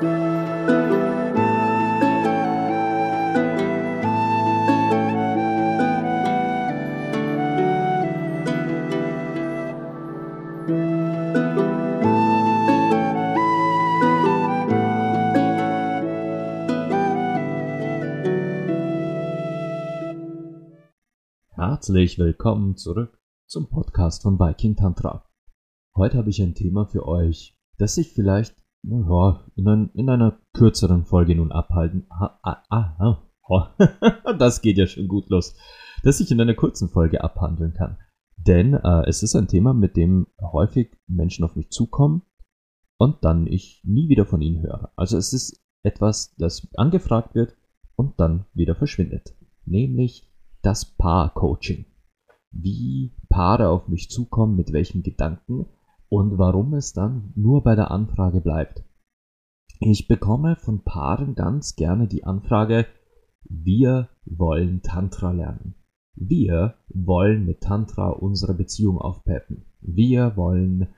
Herzlich willkommen zurück zum Podcast von Viking Tantra. Heute habe ich ein Thema für euch, das sich vielleicht ja, in, ein, in, einer kürzeren Folge nun abhalten. Ah, ah, ah, oh, das geht ja schon gut los. Das ich in einer kurzen Folge abhandeln kann. Denn äh, es ist ein Thema, mit dem häufig Menschen auf mich zukommen und dann ich nie wieder von ihnen höre. Also es ist etwas, das angefragt wird und dann wieder verschwindet. Nämlich das Paar-Coaching. Wie Paare auf mich zukommen, mit welchen Gedanken und warum es dann nur bei der Anfrage bleibt. Ich bekomme von Paaren ganz gerne die Anfrage, wir wollen Tantra lernen. Wir wollen mit Tantra unsere Beziehung aufpeppen. Wir wollen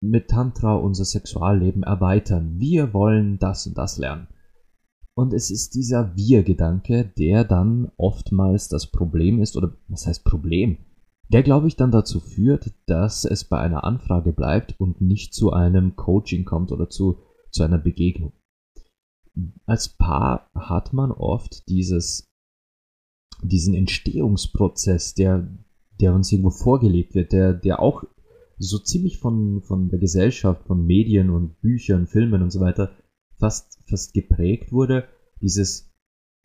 mit Tantra unser Sexualleben erweitern. Wir wollen das und das lernen. Und es ist dieser Wir-Gedanke, der dann oftmals das Problem ist, oder was heißt Problem? Der, glaube ich, dann dazu führt, dass es bei einer Anfrage bleibt und nicht zu einem Coaching kommt oder zu, zu einer Begegnung. Als Paar hat man oft dieses, diesen Entstehungsprozess, der, der uns irgendwo vorgelegt wird, der, der auch so ziemlich von, von der Gesellschaft, von Medien und Büchern, Filmen und so weiter fast, fast geprägt wurde, dieses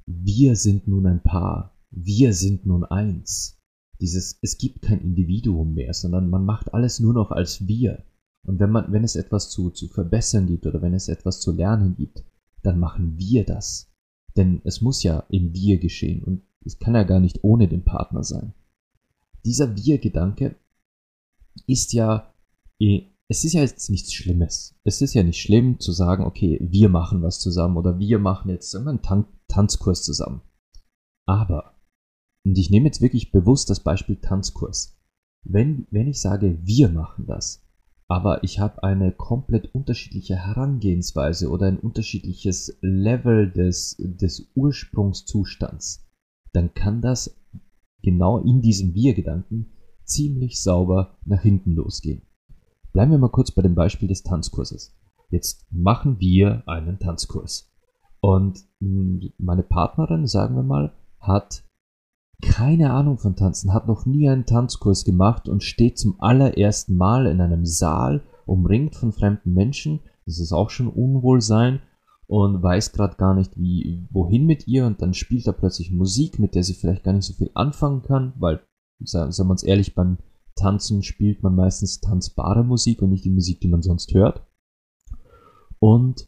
Wir sind nun ein Paar, wir sind nun eins. Dieses Es gibt kein Individuum mehr, sondern man macht alles nur noch als wir. Und wenn man, wenn es etwas zu, zu verbessern gibt oder wenn es etwas zu lernen gibt, dann machen wir das. Denn es muss ja im Wir geschehen und es kann ja gar nicht ohne den Partner sein. Dieser Wir-Gedanke ist ja eh es ist ja jetzt nichts Schlimmes. Es ist ja nicht schlimm zu sagen, okay, wir machen was zusammen oder wir machen jetzt einen Tan Tanzkurs zusammen. Aber, und ich nehme jetzt wirklich bewusst das Beispiel Tanzkurs. Wenn, wenn ich sage, wir machen das, aber ich habe eine komplett unterschiedliche Herangehensweise oder ein unterschiedliches Level des, des Ursprungszustands, dann kann das genau in diesem Wir-Gedanken ziemlich sauber nach hinten losgehen. Bleiben wir mal kurz bei dem Beispiel des Tanzkurses. Jetzt machen wir einen Tanzkurs. Und hm, meine Partnerin, sagen wir mal, hat keine Ahnung von Tanzen, hat noch nie einen Tanzkurs gemacht und steht zum allerersten Mal in einem Saal, umringt von fremden Menschen. Das ist auch schon Unwohlsein und weiß gerade gar nicht, wie, wohin mit ihr. Und dann spielt er plötzlich Musik, mit der sie vielleicht gar nicht so viel anfangen kann, weil, sagen wir uns ehrlich, beim Tanzen spielt man meistens tanzbare Musik und nicht die Musik, die man sonst hört. Und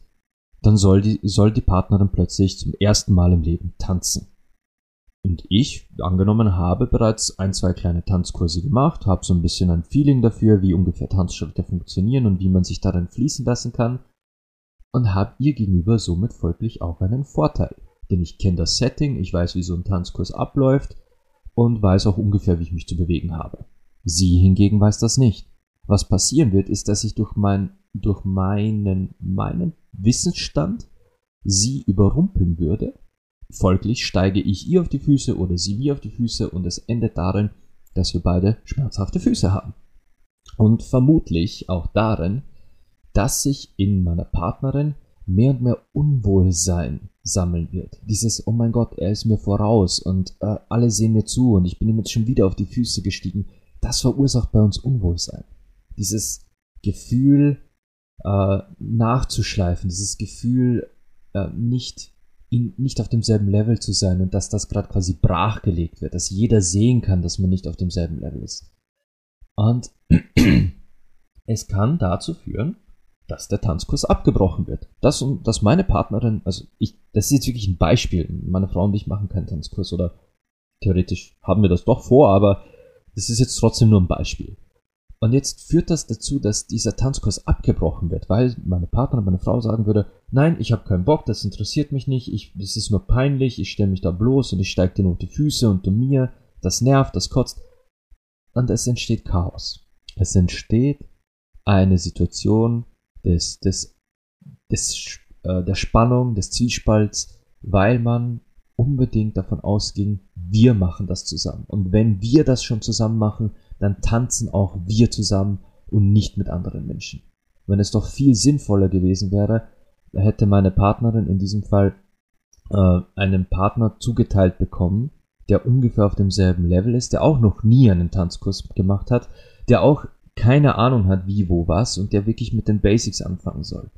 dann soll die, soll die Partnerin plötzlich zum ersten Mal im Leben tanzen. Und ich, angenommen, habe bereits ein, zwei kleine Tanzkurse gemacht, habe so ein bisschen ein Feeling dafür, wie ungefähr Tanzschritte funktionieren und wie man sich darin fließen lassen kann. Und habe ihr gegenüber somit folglich auch einen Vorteil. Denn ich kenne das Setting, ich weiß, wie so ein Tanzkurs abläuft und weiß auch ungefähr, wie ich mich zu bewegen habe. Sie hingegen weiß das nicht. Was passieren wird, ist, dass ich durch, mein, durch meinen, meinen Wissensstand sie überrumpeln würde. Folglich steige ich ihr auf die Füße oder sie mir auf die Füße und es endet darin, dass wir beide schmerzhafte Füße haben. Und vermutlich auch darin, dass sich in meiner Partnerin mehr und mehr Unwohlsein sammeln wird. Dieses, oh mein Gott, er ist mir voraus und äh, alle sehen mir zu und ich bin ihm jetzt schon wieder auf die Füße gestiegen das verursacht bei uns Unwohlsein. Dieses Gefühl äh, nachzuschleifen, dieses Gefühl äh, nicht, in, nicht auf demselben Level zu sein und dass das gerade quasi brachgelegt wird, dass jeder sehen kann, dass man nicht auf demselben Level ist. Und es kann dazu führen, dass der Tanzkurs abgebrochen wird. Das und dass meine Partnerin, also ich, das ist jetzt wirklich ein Beispiel. Meine Frau und ich machen keinen Tanzkurs oder theoretisch haben wir das doch vor, aber das ist jetzt trotzdem nur ein Beispiel. Und jetzt führt das dazu, dass dieser Tanzkurs abgebrochen wird, weil meine Partnerin, meine Frau sagen würde, nein, ich habe keinen Bock, das interessiert mich nicht, ich, das ist nur peinlich, ich stelle mich da bloß und ich steige dir nur auf die Füße und du mir, das nervt, das kotzt. Und es entsteht Chaos. Es entsteht eine Situation des, des, des äh, der Spannung, des Zielspalts, weil man unbedingt davon ausging, wir machen das zusammen. Und wenn wir das schon zusammen machen, dann tanzen auch wir zusammen und nicht mit anderen Menschen. Wenn es doch viel sinnvoller gewesen wäre, hätte meine Partnerin in diesem Fall äh, einen Partner zugeteilt bekommen, der ungefähr auf demselben Level ist, der auch noch nie einen Tanzkurs gemacht hat, der auch keine Ahnung hat, wie, wo, was und der wirklich mit den Basics anfangen soll.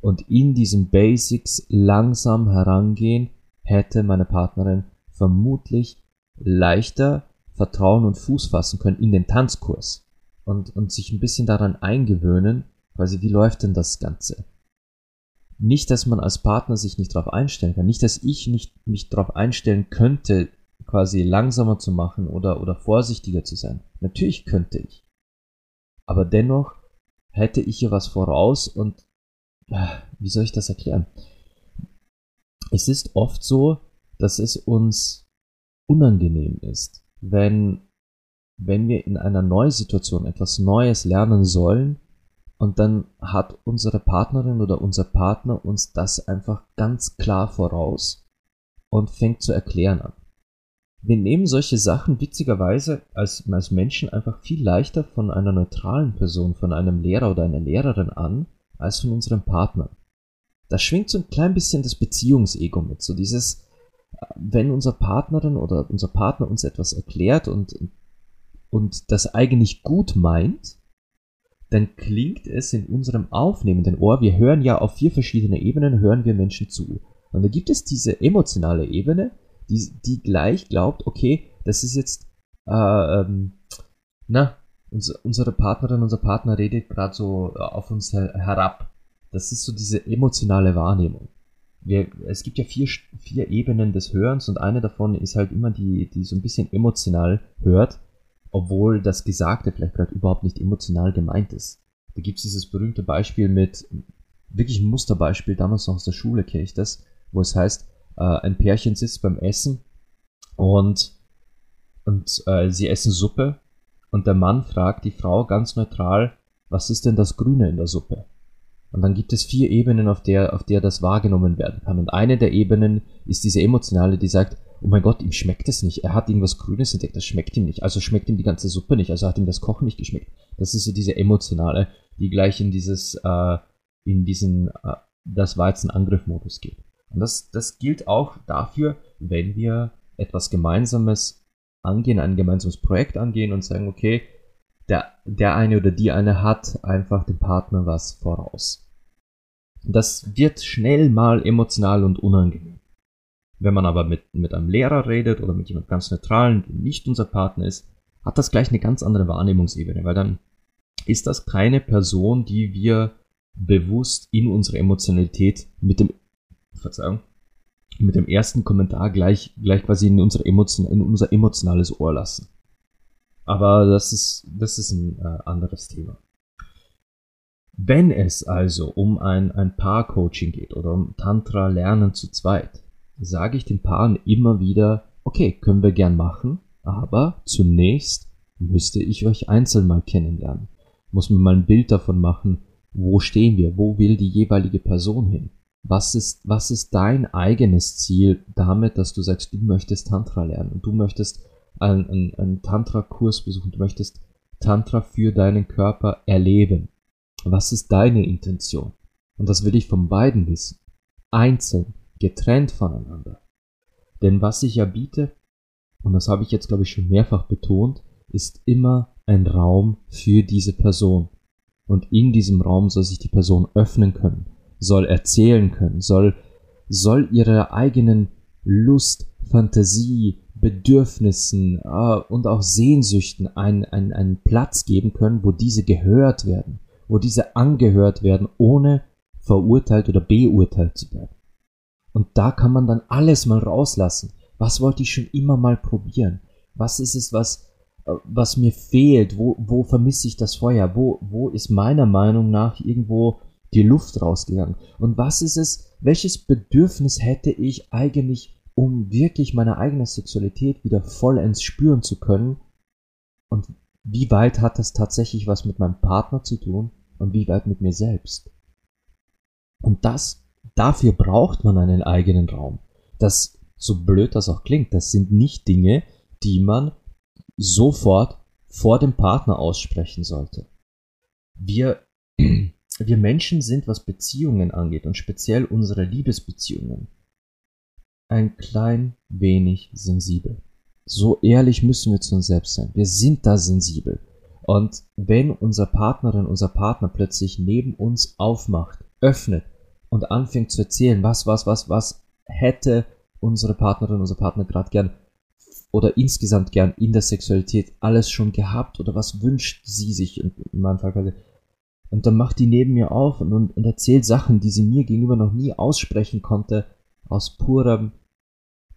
Und in diesen Basics langsam herangehen, hätte meine Partnerin vermutlich leichter Vertrauen und Fuß fassen können in den Tanzkurs und, und sich ein bisschen daran eingewöhnen, quasi wie läuft denn das Ganze. Nicht, dass man als Partner sich nicht darauf einstellen kann, nicht, dass ich nicht mich darauf einstellen könnte, quasi langsamer zu machen oder, oder vorsichtiger zu sein. Natürlich könnte ich. Aber dennoch hätte ich hier was voraus und äh, wie soll ich das erklären? Es ist oft so, dass es uns unangenehm ist, wenn, wenn wir in einer Neusituation etwas Neues lernen sollen und dann hat unsere Partnerin oder unser Partner uns das einfach ganz klar voraus und fängt zu erklären an. Wir nehmen solche Sachen witzigerweise als, als Menschen einfach viel leichter von einer neutralen Person, von einem Lehrer oder einer Lehrerin an, als von unserem Partner. Da schwingt so ein klein bisschen das Beziehungsego mit, so dieses, wenn unser Partnerin oder unser Partner uns etwas erklärt und, und das eigentlich gut meint, dann klingt es in unserem aufnehmenden Ohr, wir hören ja auf vier verschiedene Ebenen, hören wir Menschen zu. Und da gibt es diese emotionale Ebene, die, die gleich glaubt, okay, das ist jetzt, äh, ähm, na, uns, unsere Partnerin, unser Partner redet gerade so auf uns her herab. Das ist so diese emotionale Wahrnehmung. Wir, es gibt ja vier, vier Ebenen des Hörens und eine davon ist halt immer die, die so ein bisschen emotional hört obwohl das Gesagte vielleicht gerade überhaupt nicht emotional gemeint ist. Da gibt es dieses berühmte Beispiel mit, wirklich ein Musterbeispiel, damals noch aus der Schule kenne ich das, wo es heißt, äh, ein Pärchen sitzt beim Essen und, und äh, sie essen Suppe und der Mann fragt die Frau ganz neutral, was ist denn das Grüne in der Suppe? Und dann gibt es vier Ebenen, auf der, auf der das wahrgenommen werden kann. Und eine der Ebenen ist diese emotionale, die sagt, oh mein Gott, ihm schmeckt es nicht. Er hat irgendwas Grünes entdeckt, das schmeckt ihm nicht. Also schmeckt ihm die ganze Suppe nicht, also hat ihm das Kochen nicht geschmeckt. Das ist so diese emotionale, die gleich in dieses, äh, in diesen, äh, das Weizen-Angriff-Modus geht. Und das, das gilt auch dafür, wenn wir etwas Gemeinsames angehen, ein gemeinsames Projekt angehen und sagen, okay, der, der eine oder die eine hat einfach dem Partner was voraus. Das wird schnell mal emotional und unangenehm. Wenn man aber mit, mit einem Lehrer redet oder mit jemand ganz Neutralen, der nicht unser Partner ist, hat das gleich eine ganz andere Wahrnehmungsebene, weil dann ist das keine Person, die wir bewusst in unsere Emotionalität mit dem, Verzeihung, mit dem ersten Kommentar gleich, gleich quasi in, unsere Emotion, in unser emotionales Ohr lassen. Aber das ist, das ist ein äh, anderes Thema. Wenn es also um ein, ein Paar-Coaching geht oder um Tantra-Lernen zu zweit, sage ich den Paaren immer wieder, okay, können wir gern machen, aber zunächst müsste ich euch einzeln mal kennenlernen. Muss mir mal ein Bild davon machen, wo stehen wir, wo will die jeweilige Person hin. Was ist, was ist dein eigenes Ziel damit, dass du sagst, du möchtest Tantra lernen und du möchtest einen, einen, einen Tantra-Kurs besuchen, du möchtest Tantra für deinen Körper erleben. Was ist deine Intention? Und das will ich von beiden wissen. Einzeln getrennt voneinander. Denn was ich ja biete, und das habe ich jetzt, glaube ich, schon mehrfach betont, ist immer ein Raum für diese Person. Und in diesem Raum soll sich die Person öffnen können, soll erzählen können, soll, soll ihre eigenen Lust, Fantasie, Bedürfnissen äh, und auch Sehnsüchten einen, einen, einen Platz geben können, wo diese gehört werden, wo diese angehört werden, ohne verurteilt oder beurteilt zu werden. Und da kann man dann alles mal rauslassen. Was wollte ich schon immer mal probieren? Was ist es, was, was mir fehlt? Wo, wo vermisse ich das Feuer? Wo, wo ist meiner Meinung nach irgendwo die Luft rausgegangen? Und was ist es, welches Bedürfnis hätte ich eigentlich, um wirklich meine eigene Sexualität wieder vollends spüren zu können? Und wie weit hat das tatsächlich was mit meinem Partner zu tun? Und wie weit mit mir selbst? Und das dafür braucht man einen eigenen Raum. Das, so blöd das auch klingt, das sind nicht Dinge, die man sofort vor dem Partner aussprechen sollte. Wir, wir Menschen sind, was Beziehungen angeht und speziell unsere Liebesbeziehungen, ein klein wenig sensibel. So ehrlich müssen wir zu uns selbst sein. Wir sind da sensibel. Und wenn unser Partnerin, unser Partner plötzlich neben uns aufmacht, öffnet und anfängt zu erzählen, was, was, was, was hätte unsere Partnerin, unser Partner gerade gern oder insgesamt gern in der Sexualität alles schon gehabt oder was wünscht sie sich in, meinem Fall und dann macht die neben mir auf und, und, und erzählt Sachen, die sie mir gegenüber noch nie aussprechen konnte, aus purem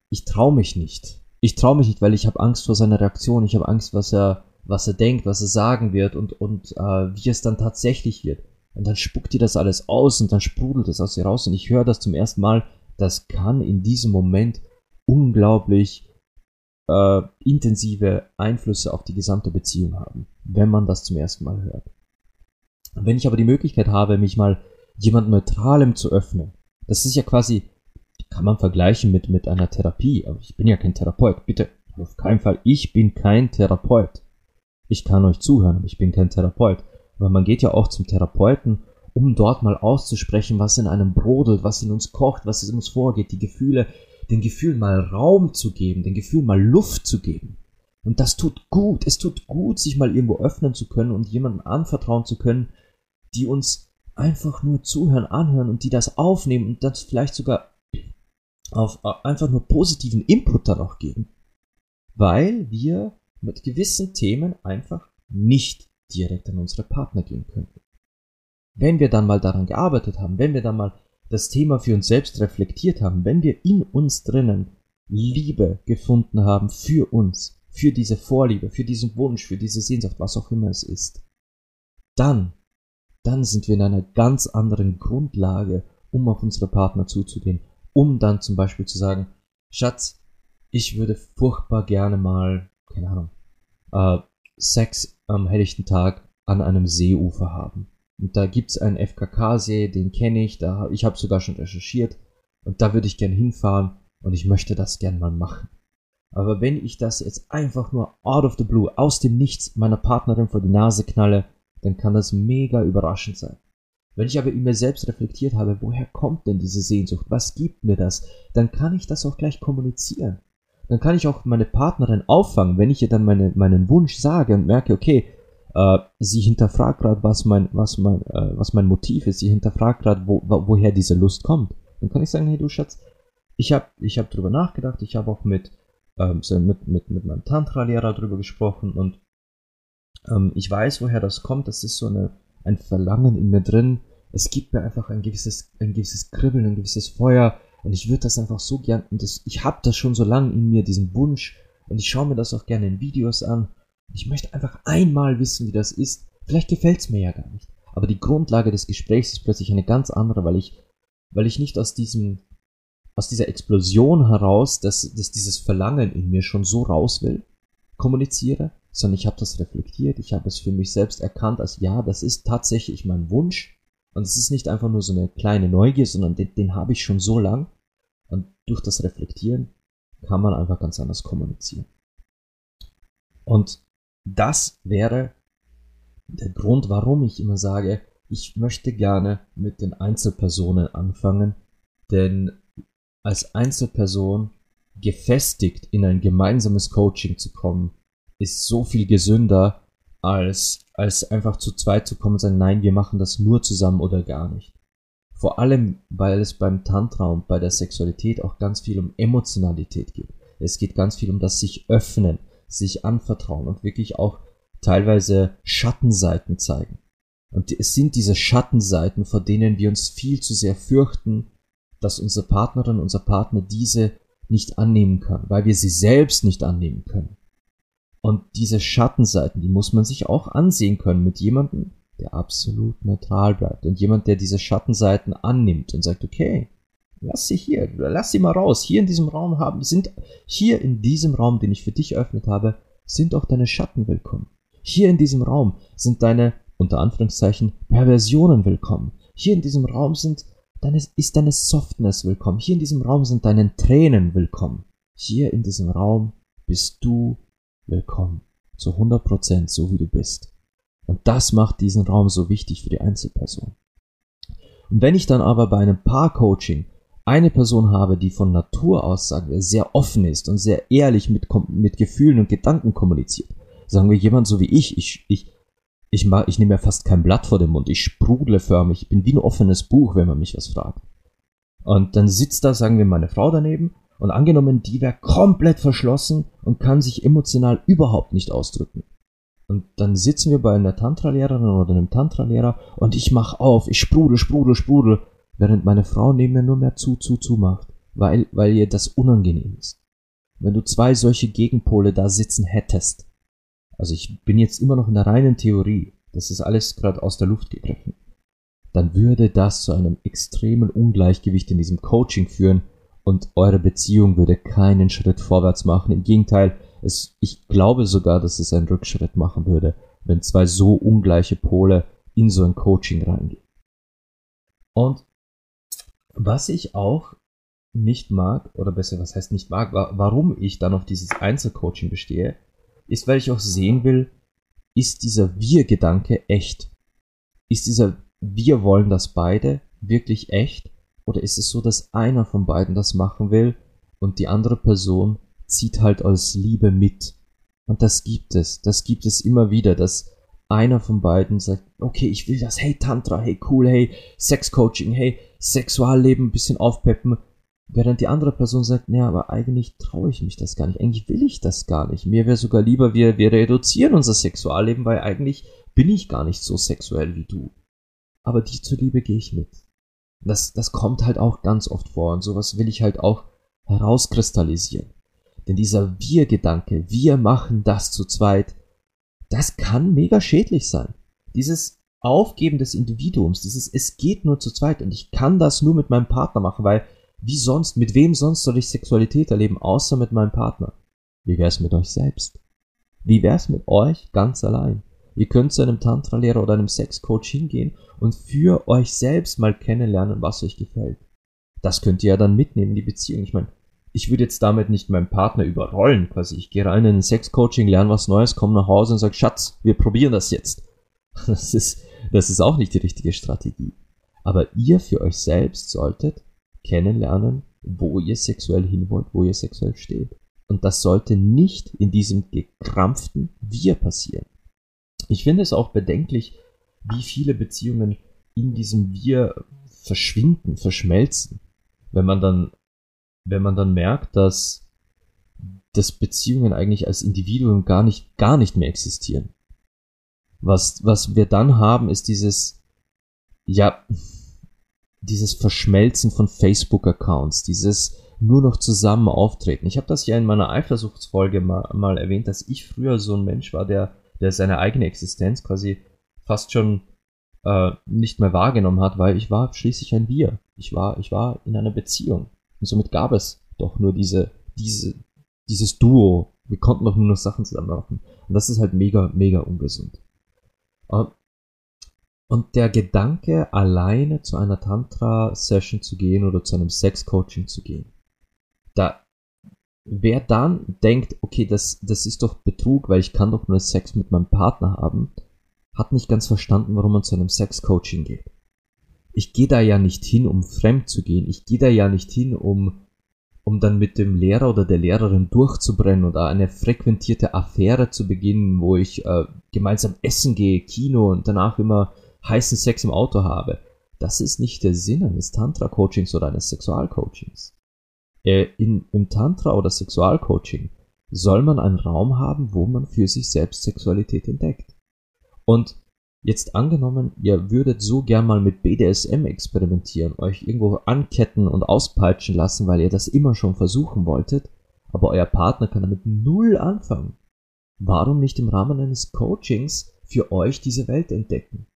ich traue mich nicht. Ich traue mich nicht, weil ich habe Angst vor seiner Reaktion, ich habe Angst, was er was er denkt, was er sagen wird und, und äh, wie es dann tatsächlich wird. Und dann spuckt die das alles aus und dann sprudelt es aus ihr raus und ich höre das zum ersten Mal. Das kann in diesem Moment unglaublich äh, intensive Einflüsse auf die gesamte Beziehung haben, wenn man das zum ersten Mal hört. Wenn ich aber die Möglichkeit habe, mich mal jemand Neutralem zu öffnen, das ist ja quasi, kann man vergleichen mit, mit einer Therapie, aber ich bin ja kein Therapeut, bitte, auf keinen Fall, ich bin kein Therapeut. Ich kann euch zuhören, ich bin kein Therapeut. Aber man geht ja auch zum Therapeuten, um dort mal auszusprechen, was in einem brodelt, was in uns kocht, was in uns vorgeht, die Gefühle, den Gefühlen mal Raum zu geben, den Gefühlen mal Luft zu geben. Und das tut gut. Es tut gut, sich mal irgendwo öffnen zu können und jemandem anvertrauen zu können, die uns einfach nur zuhören, anhören und die das aufnehmen und das vielleicht sogar auf äh, einfach nur positiven Input dann auch geben. Weil wir mit gewissen Themen einfach nicht direkt an unsere Partner gehen könnten. Wenn wir dann mal daran gearbeitet haben, wenn wir dann mal das Thema für uns selbst reflektiert haben, wenn wir in uns drinnen Liebe gefunden haben für uns, für diese Vorliebe, für diesen Wunsch, für diese Sehnsucht, was auch immer es ist, dann, dann sind wir in einer ganz anderen Grundlage, um auf unsere Partner zuzugehen, um dann zum Beispiel zu sagen, Schatz, ich würde furchtbar gerne mal, keine Ahnung, äh, Sex am helllichten Tag an einem Seeufer haben. Und da gibt's einen FKK-See, den kenne ich, da ich habe sogar schon recherchiert und da würde ich gern hinfahren und ich möchte das gern mal machen. Aber wenn ich das jetzt einfach nur out of the blue, aus dem Nichts meiner Partnerin vor die Nase knalle, dann kann das mega überraschend sein. Wenn ich aber in mir selbst reflektiert habe, woher kommt denn diese Sehnsucht, was gibt mir das, dann kann ich das auch gleich kommunizieren. Dann kann ich auch meine Partnerin auffangen, wenn ich ihr dann meine, meinen Wunsch sage und merke, okay, äh, sie hinterfragt gerade, was mein, was mein, äh, was mein Motiv ist, sie hinterfragt gerade, wo, woher diese Lust kommt. Dann kann ich sagen, hey du Schatz, ich habe ich hab drüber nachgedacht, ich habe auch mit, ähm, mit, mit, mit meinem Tantra-Lehrer drüber gesprochen und ähm, ich weiß, woher das kommt. Das ist so eine, ein Verlangen in mir drin. Es gibt mir einfach ein gewisses, ein gewisses Kribbeln, ein gewisses Feuer und ich würde das einfach so gern, und das, ich habe das schon so lange in mir, diesen Wunsch. Und ich schaue mir das auch gerne in Videos an. Ich möchte einfach einmal wissen, wie das ist. Vielleicht gefällt es mir ja gar nicht. Aber die Grundlage des Gesprächs ist plötzlich eine ganz andere, weil ich, weil ich nicht aus diesem, aus dieser Explosion heraus, dass, dass dieses Verlangen in mir schon so raus will, kommuniziere, sondern ich habe das reflektiert, ich habe es für mich selbst erkannt als ja, das ist tatsächlich mein Wunsch. Und es ist nicht einfach nur so eine kleine Neugier, sondern den, den habe ich schon so lang. Und durch das Reflektieren kann man einfach ganz anders kommunizieren. Und das wäre der Grund, warum ich immer sage, ich möchte gerne mit den Einzelpersonen anfangen, denn als Einzelperson gefestigt in ein gemeinsames Coaching zu kommen, ist so viel gesünder, als, als einfach zu zweit zu kommen und sagen, nein, wir machen das nur zusammen oder gar nicht. Vor allem, weil es beim Tantra und bei der Sexualität auch ganz viel um Emotionalität geht. Es geht ganz viel um das sich öffnen, sich anvertrauen und wirklich auch teilweise Schattenseiten zeigen. Und es sind diese Schattenseiten, vor denen wir uns viel zu sehr fürchten, dass unsere Partnerin, unser Partner diese nicht annehmen kann, weil wir sie selbst nicht annehmen können. Und diese Schattenseiten, die muss man sich auch ansehen können mit jemandem, der absolut neutral bleibt und jemand, der diese Schattenseiten annimmt und sagt, okay, lass sie hier, lass sie mal raus. Hier in diesem Raum haben, sind, hier in diesem Raum, den ich für dich eröffnet habe, sind auch deine Schatten willkommen. Hier in diesem Raum sind deine, unter Anführungszeichen, Perversionen willkommen. Hier in diesem Raum sind ist, ist deine Softness willkommen. Hier in diesem Raum sind deine Tränen willkommen. Hier in diesem Raum bist du willkommen. Zu 100% so wie du bist. Und das macht diesen Raum so wichtig für die Einzelperson. Und wenn ich dann aber bei einem Paar-Coaching eine Person habe, die von Natur aus, sagen wir, sehr offen ist und sehr ehrlich mit, mit Gefühlen und Gedanken kommuniziert, sagen wir jemand so wie ich, ich, ich, ich, mach, ich nehme ja fast kein Blatt vor den Mund, ich sprudle förmlich, ich bin wie ein offenes Buch, wenn man mich was fragt. Und dann sitzt da, sagen wir, meine Frau daneben und angenommen, die wäre komplett verschlossen und kann sich emotional überhaupt nicht ausdrücken. Und dann sitzen wir bei einer Tantra-Lehrerin oder einem Tantra-Lehrer und ich mach auf, ich sprudel, sprudel, sprudel, während meine Frau neben mir nur mehr zu, zu, zu macht, weil, weil ihr das unangenehm ist. Wenn du zwei solche Gegenpole da sitzen hättest, also ich bin jetzt immer noch in der reinen Theorie, das ist alles gerade aus der Luft gegriffen, dann würde das zu einem extremen Ungleichgewicht in diesem Coaching führen und eure Beziehung würde keinen Schritt vorwärts machen. Im Gegenteil, es, ich glaube sogar, dass es einen Rückschritt machen würde, wenn zwei so ungleiche Pole in so ein Coaching reingehen. Und was ich auch nicht mag, oder besser, was heißt nicht mag, warum ich dann auf dieses Einzelcoaching bestehe, ist, weil ich auch sehen will, ist dieser Wir-Gedanke echt? Ist dieser Wir wollen das beide wirklich echt? Oder ist es so, dass einer von beiden das machen will und die andere Person zieht halt als Liebe mit? Und das gibt es. Das gibt es immer wieder, dass einer von beiden sagt, okay, ich will das, hey Tantra, hey cool, hey Sexcoaching, hey Sexualleben ein bisschen aufpeppen. Während die andere Person sagt, naja, aber eigentlich traue ich mich das gar nicht. Eigentlich will ich das gar nicht. Mir wäre sogar lieber, wir, wir reduzieren unser Sexualleben, weil eigentlich bin ich gar nicht so sexuell wie du. Aber die zuliebe gehe ich mit. Das, das kommt halt auch ganz oft vor und sowas will ich halt auch herauskristallisieren. Denn dieser Wir-Gedanke, wir machen das zu zweit, das kann mega schädlich sein. Dieses Aufgeben des Individuums, dieses es geht nur zu zweit und ich kann das nur mit meinem Partner machen, weil wie sonst, mit wem sonst soll ich Sexualität erleben, außer mit meinem Partner? Wie wär's mit euch selbst? Wie wär's mit euch ganz allein? Ihr könnt zu einem Tantra-Lehrer oder einem Sexcoach hingehen und für euch selbst mal kennenlernen, was euch gefällt. Das könnt ihr ja dann mitnehmen in die Beziehung. Ich meine, ich würde jetzt damit nicht meinen Partner überrollen, quasi. Ich gehe rein in ein Sexcoaching, lerne was Neues, komme nach Hause und sage, Schatz, wir probieren das jetzt. Das ist, das ist auch nicht die richtige Strategie. Aber ihr für euch selbst solltet kennenlernen, wo ihr sexuell hin wollt, wo ihr sexuell steht. Und das sollte nicht in diesem gekrampften Wir passieren. Ich finde es auch bedenklich, wie viele Beziehungen in diesem Wir verschwinden, verschmelzen. Wenn man dann, wenn man dann merkt, dass, dass Beziehungen eigentlich als Individuum gar nicht, gar nicht mehr existieren. Was, was wir dann haben, ist dieses, ja, dieses Verschmelzen von Facebook-Accounts, dieses nur noch zusammen auftreten. Ich habe das ja in meiner Eifersuchtsfolge mal, mal erwähnt, dass ich früher so ein Mensch war, der der seine eigene Existenz quasi fast schon äh, nicht mehr wahrgenommen hat, weil ich war schließlich ein Wir. Ich war, ich war in einer Beziehung. Und somit gab es doch nur diese, diese, dieses Duo. Wir konnten doch nur noch Sachen zusammen machen. Und das ist halt mega, mega ungesund. Äh, und der Gedanke, alleine zu einer Tantra-Session zu gehen oder zu einem Sex-Coaching zu gehen, da wer dann denkt, okay, das, das ist doch Betrug, weil ich kann doch nur Sex mit meinem Partner haben, hat nicht ganz verstanden, warum man zu einem Sex-Coaching geht. Ich gehe da ja nicht hin, um fremd zu gehen. Ich gehe da ja nicht hin, um, um dann mit dem Lehrer oder der Lehrerin durchzubrennen oder eine frequentierte Affäre zu beginnen, wo ich äh, gemeinsam essen gehe, Kino und danach immer heißen Sex im Auto habe. Das ist nicht der Sinn eines Tantra-Coachings oder eines Sexualcoachings. Äh, in, Im Tantra oder Sexualcoaching soll man einen Raum haben, wo man für sich selbst Sexualität entdeckt. Und jetzt angenommen, ihr würdet so gern mal mit BDSM experimentieren, euch irgendwo anketten und auspeitschen lassen, weil ihr das immer schon versuchen wolltet, aber euer Partner kann damit null anfangen. Warum nicht im Rahmen eines Coachings für euch diese Welt entdecken?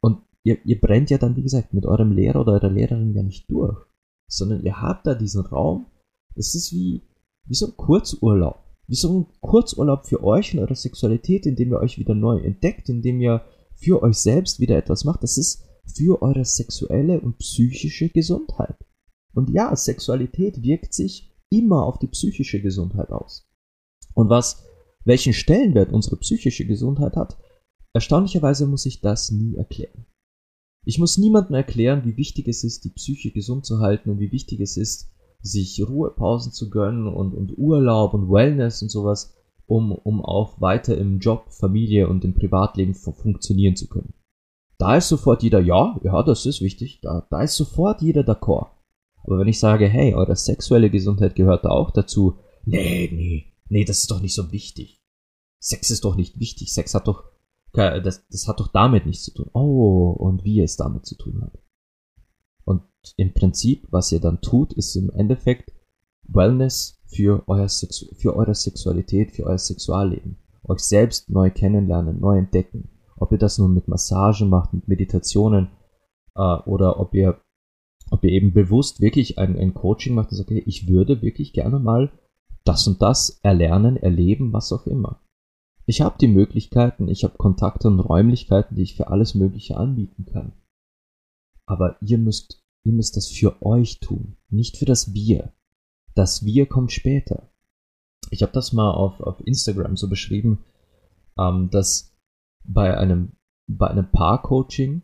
Und ihr, ihr brennt ja dann, wie gesagt, mit eurem Lehrer oder eurer Lehrerin ja nicht durch sondern ihr habt da diesen Raum. Es ist wie, wie so ein Kurzurlaub. Wie so ein Kurzurlaub für euch und eure Sexualität, in dem ihr euch wieder neu entdeckt, in dem ihr für euch selbst wieder etwas macht. Das ist, für eure sexuelle und psychische Gesundheit. Und ja, Sexualität wirkt sich immer auf die psychische Gesundheit aus. Und was, welchen Stellenwert unsere psychische Gesundheit hat, erstaunlicherweise muss ich das nie erklären. Ich muss niemandem erklären, wie wichtig es ist, die Psyche gesund zu halten und wie wichtig es ist, sich Ruhepausen zu gönnen und, und Urlaub und Wellness und sowas, um, um auch weiter im Job, Familie und im Privatleben funktionieren zu können. Da ist sofort jeder, ja, ja, das ist wichtig, da, da ist sofort jeder d'accord. Aber wenn ich sage, hey, eure sexuelle Gesundheit gehört da auch dazu, nee, nee, nee, das ist doch nicht so wichtig. Sex ist doch nicht wichtig, Sex hat doch, das, das hat doch damit nichts zu tun. Oh, und wie es damit zu tun hat. Und im Prinzip, was ihr dann tut, ist im Endeffekt Wellness für, euer Sexu für eure Sexualität, für euer Sexualleben. Euch selbst neu kennenlernen, neu entdecken. Ob ihr das nun mit Massagen macht, mit Meditationen äh, oder ob ihr, ob ihr eben bewusst wirklich ein, ein Coaching macht und sagt, okay, ich würde wirklich gerne mal das und das erlernen, erleben, was auch immer. Ich habe die Möglichkeiten, ich habe Kontakte und Räumlichkeiten, die ich für alles Mögliche anbieten kann. Aber ihr müsst, ihr müsst das für euch tun, nicht für das Wir. Das Wir kommt später. Ich habe das mal auf, auf Instagram so beschrieben, ähm, dass bei einem, bei einem Paar-Coaching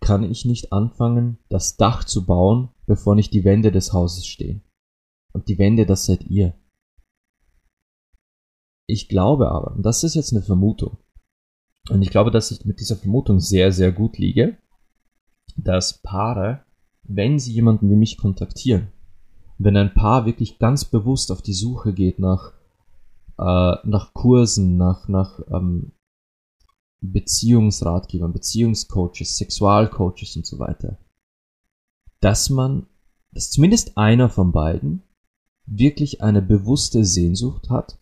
kann ich nicht anfangen, das Dach zu bauen, bevor nicht die Wände des Hauses stehen. Und die Wände, das seid ihr. Ich glaube aber, und das ist jetzt eine Vermutung, und ich glaube, dass ich mit dieser Vermutung sehr, sehr gut liege, dass Paare, wenn sie jemanden wie mich kontaktieren, wenn ein Paar wirklich ganz bewusst auf die Suche geht nach, äh, nach Kursen, nach, nach ähm, Beziehungsratgebern, Beziehungscoaches, Sexualcoaches und so weiter, dass man, dass zumindest einer von beiden wirklich eine bewusste Sehnsucht hat,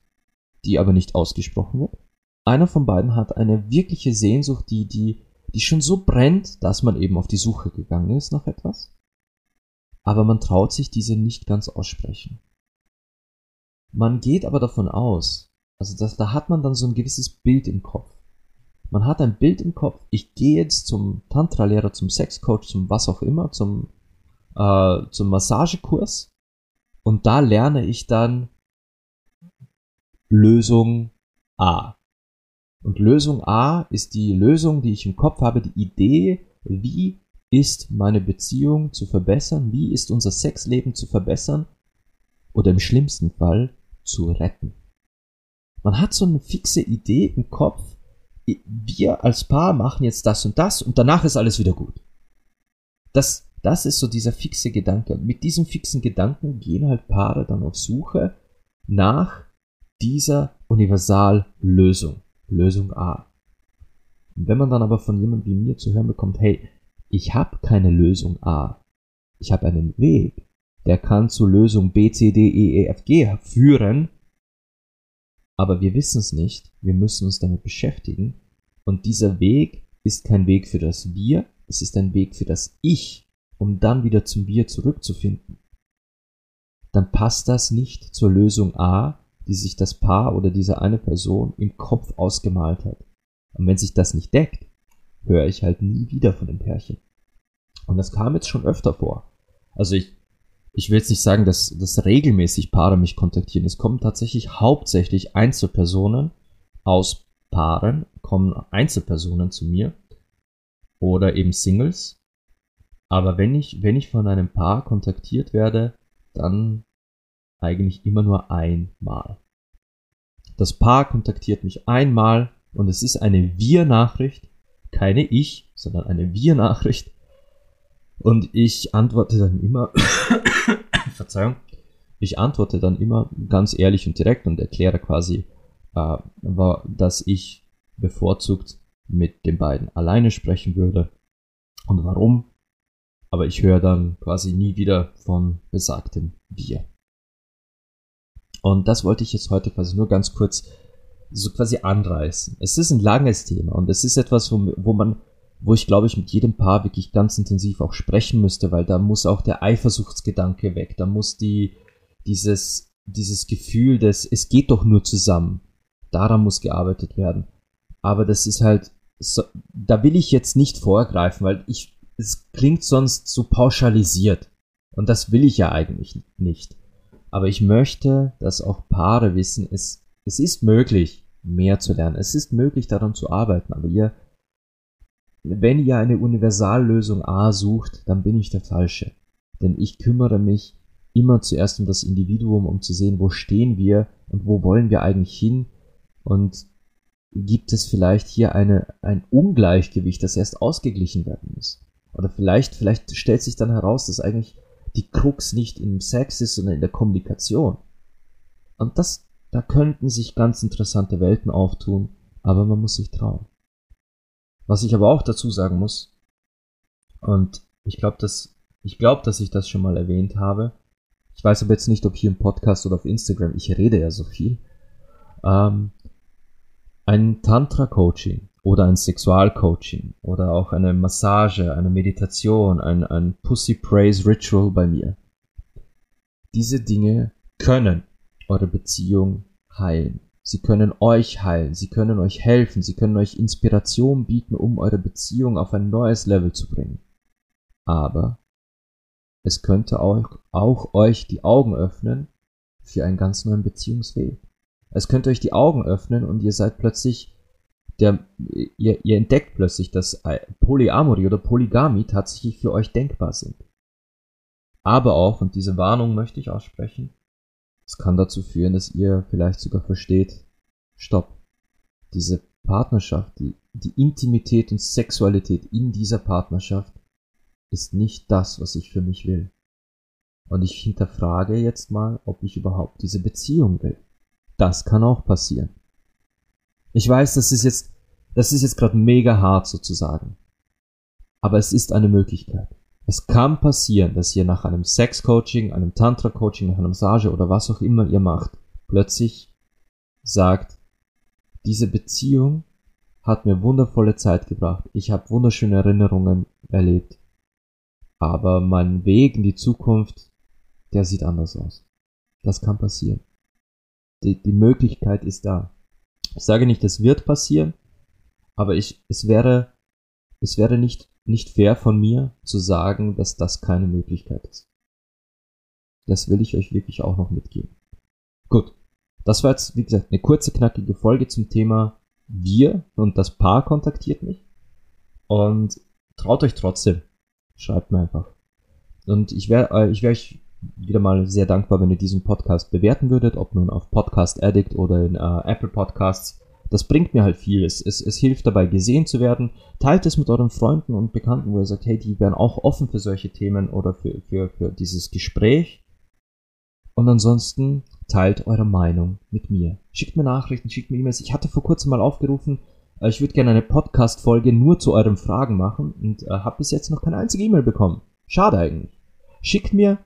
die aber nicht ausgesprochen wird. Einer von beiden hat eine wirkliche Sehnsucht, die, die die schon so brennt, dass man eben auf die Suche gegangen ist nach etwas, aber man traut sich diese nicht ganz aussprechen. Man geht aber davon aus, also das, da hat man dann so ein gewisses Bild im Kopf. Man hat ein Bild im Kopf, ich gehe jetzt zum Tantra-Lehrer, zum Sexcoach, zum was auch immer, zum, äh, zum Massagekurs und da lerne ich dann Lösung A. Und Lösung A ist die Lösung, die ich im Kopf habe, die Idee, wie ist meine Beziehung zu verbessern, wie ist unser Sexleben zu verbessern oder im schlimmsten Fall zu retten. Man hat so eine fixe Idee im Kopf, wir als Paar machen jetzt das und das und danach ist alles wieder gut. Das, das ist so dieser fixe Gedanke. Mit diesem fixen Gedanken gehen halt Paare dann auf Suche nach dieser Universallösung. Lösung A. Und wenn man dann aber von jemandem wie mir zu hören bekommt, hey, ich habe keine Lösung A, ich habe einen Weg, der kann zu Lösung B, C, D, E, E, F, G führen, aber wir wissen es nicht, wir müssen uns damit beschäftigen und dieser Weg ist kein Weg für das Wir, es ist ein Weg für das Ich, um dann wieder zum Wir zurückzufinden. Dann passt das nicht zur Lösung A, die sich das Paar oder diese eine Person im Kopf ausgemalt hat. Und wenn sich das nicht deckt, höre ich halt nie wieder von dem Pärchen. Und das kam jetzt schon öfter vor. Also ich, ich will jetzt nicht sagen, dass, dass regelmäßig Paare mich kontaktieren. Es kommen tatsächlich hauptsächlich Einzelpersonen aus Paaren, kommen Einzelpersonen zu mir oder eben Singles. Aber wenn ich, wenn ich von einem Paar kontaktiert werde, dann eigentlich immer nur einmal. Das Paar kontaktiert mich einmal und es ist eine Wir-Nachricht, keine Ich, sondern eine Wir-Nachricht. Und ich antworte dann immer, Verzeihung, ich antworte dann immer ganz ehrlich und direkt und erkläre quasi, äh, dass ich bevorzugt mit den beiden alleine sprechen würde und warum. Aber ich höre dann quasi nie wieder von besagtem Wir. Und das wollte ich jetzt heute quasi nur ganz kurz so quasi anreißen. Es ist ein langes Thema und es ist etwas, wo, wo man, wo ich glaube ich mit jedem Paar wirklich ganz intensiv auch sprechen müsste, weil da muss auch der Eifersuchtsgedanke weg, da muss die, dieses, dieses Gefühl des, es geht doch nur zusammen, daran muss gearbeitet werden. Aber das ist halt, so, da will ich jetzt nicht vorgreifen, weil ich, es klingt sonst so pauschalisiert. Und das will ich ja eigentlich nicht. Aber ich möchte, dass auch Paare wissen, es, es ist möglich, mehr zu lernen. Es ist möglich, daran zu arbeiten. Aber ihr, wenn ihr eine Universallösung A sucht, dann bin ich der Falsche. Denn ich kümmere mich immer zuerst um das Individuum, um zu sehen, wo stehen wir und wo wollen wir eigentlich hin und gibt es vielleicht hier eine, ein Ungleichgewicht, das erst ausgeglichen werden muss. Oder vielleicht, vielleicht stellt sich dann heraus, dass eigentlich die Krux nicht im Sex ist, sondern in der Kommunikation. Und das, da könnten sich ganz interessante Welten auftun, aber man muss sich trauen. Was ich aber auch dazu sagen muss, und ich glaube, dass, ich glaube, dass ich das schon mal erwähnt habe, ich weiß aber jetzt nicht, ob hier im Podcast oder auf Instagram, ich rede ja so viel, ähm, ein Tantra-Coaching oder ein Sexualcoaching oder auch eine Massage, eine Meditation, ein, ein Pussy Praise Ritual bei mir. Diese Dinge können eure Beziehung heilen. Sie können euch heilen, sie können euch helfen, sie können euch Inspiration bieten, um eure Beziehung auf ein neues Level zu bringen. Aber es könnte auch, auch euch die Augen öffnen für einen ganz neuen Beziehungsweg. Es könnte euch die Augen öffnen und ihr seid plötzlich der, ihr, ihr entdeckt plötzlich, dass Polyamorie oder Polygamie tatsächlich für euch denkbar sind. Aber auch, und diese Warnung möchte ich aussprechen, es kann dazu führen, dass ihr vielleicht sogar versteht, stopp, diese Partnerschaft, die, die Intimität und Sexualität in dieser Partnerschaft ist nicht das, was ich für mich will. Und ich hinterfrage jetzt mal, ob ich überhaupt diese Beziehung will. Das kann auch passieren. Ich weiß, das ist jetzt, das ist jetzt gerade mega hart sozusagen. Aber es ist eine Möglichkeit. Es kann passieren, dass ihr nach einem Sex-Coaching, einem Tantra-Coaching, nach einer Massage oder was auch immer ihr macht, plötzlich sagt, diese Beziehung hat mir wundervolle Zeit gebracht. Ich habe wunderschöne Erinnerungen erlebt. Aber mein Weg in die Zukunft, der sieht anders aus. Das kann passieren. Die, die Möglichkeit ist da. Ich sage nicht, das wird passieren, aber ich, es wäre, es wäre nicht, nicht fair von mir zu sagen, dass das keine Möglichkeit ist. Das will ich euch wirklich auch noch mitgeben. Gut. Das war jetzt, wie gesagt, eine kurze, knackige Folge zum Thema wir und das Paar kontaktiert mich. Und traut euch trotzdem. Schreibt mir einfach. Und ich wäre äh, ich wär euch wieder mal sehr dankbar, wenn ihr diesen Podcast bewerten würdet, ob nun auf Podcast Addict oder in äh, Apple Podcasts. Das bringt mir halt viel. Es, es, es hilft dabei, gesehen zu werden. Teilt es mit euren Freunden und Bekannten, wo ihr sagt, hey, die wären auch offen für solche Themen oder für, für, für dieses Gespräch. Und ansonsten teilt eure Meinung mit mir. Schickt mir Nachrichten, schickt mir E-Mails. Ich hatte vor kurzem mal aufgerufen, äh, ich würde gerne eine Podcast-Folge nur zu euren Fragen machen und äh, habe bis jetzt noch keine einzige E-Mail bekommen. Schade eigentlich. Schickt mir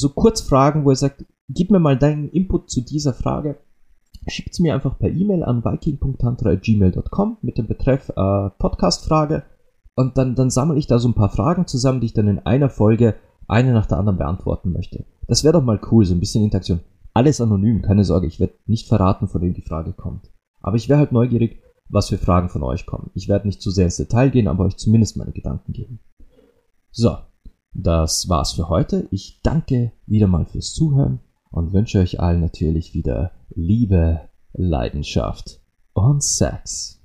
so kurz Fragen, wo er sagt, gib mir mal deinen Input zu dieser Frage. Schickt es mir einfach per E-Mail an viking.tantra.gmail.com mit dem Betreff äh, Podcast-Frage und dann, dann sammle ich da so ein paar Fragen zusammen, die ich dann in einer Folge eine nach der anderen beantworten möchte. Das wäre doch mal cool, so ein bisschen Interaktion. Alles anonym, keine Sorge, ich werde nicht verraten, von wem die Frage kommt. Aber ich wäre halt neugierig, was für Fragen von euch kommen. Ich werde nicht zu sehr ins Detail gehen, aber euch zumindest meine Gedanken geben. So, das war's für heute. Ich danke wieder mal fürs Zuhören und wünsche euch allen natürlich wieder Liebe, Leidenschaft und Sex.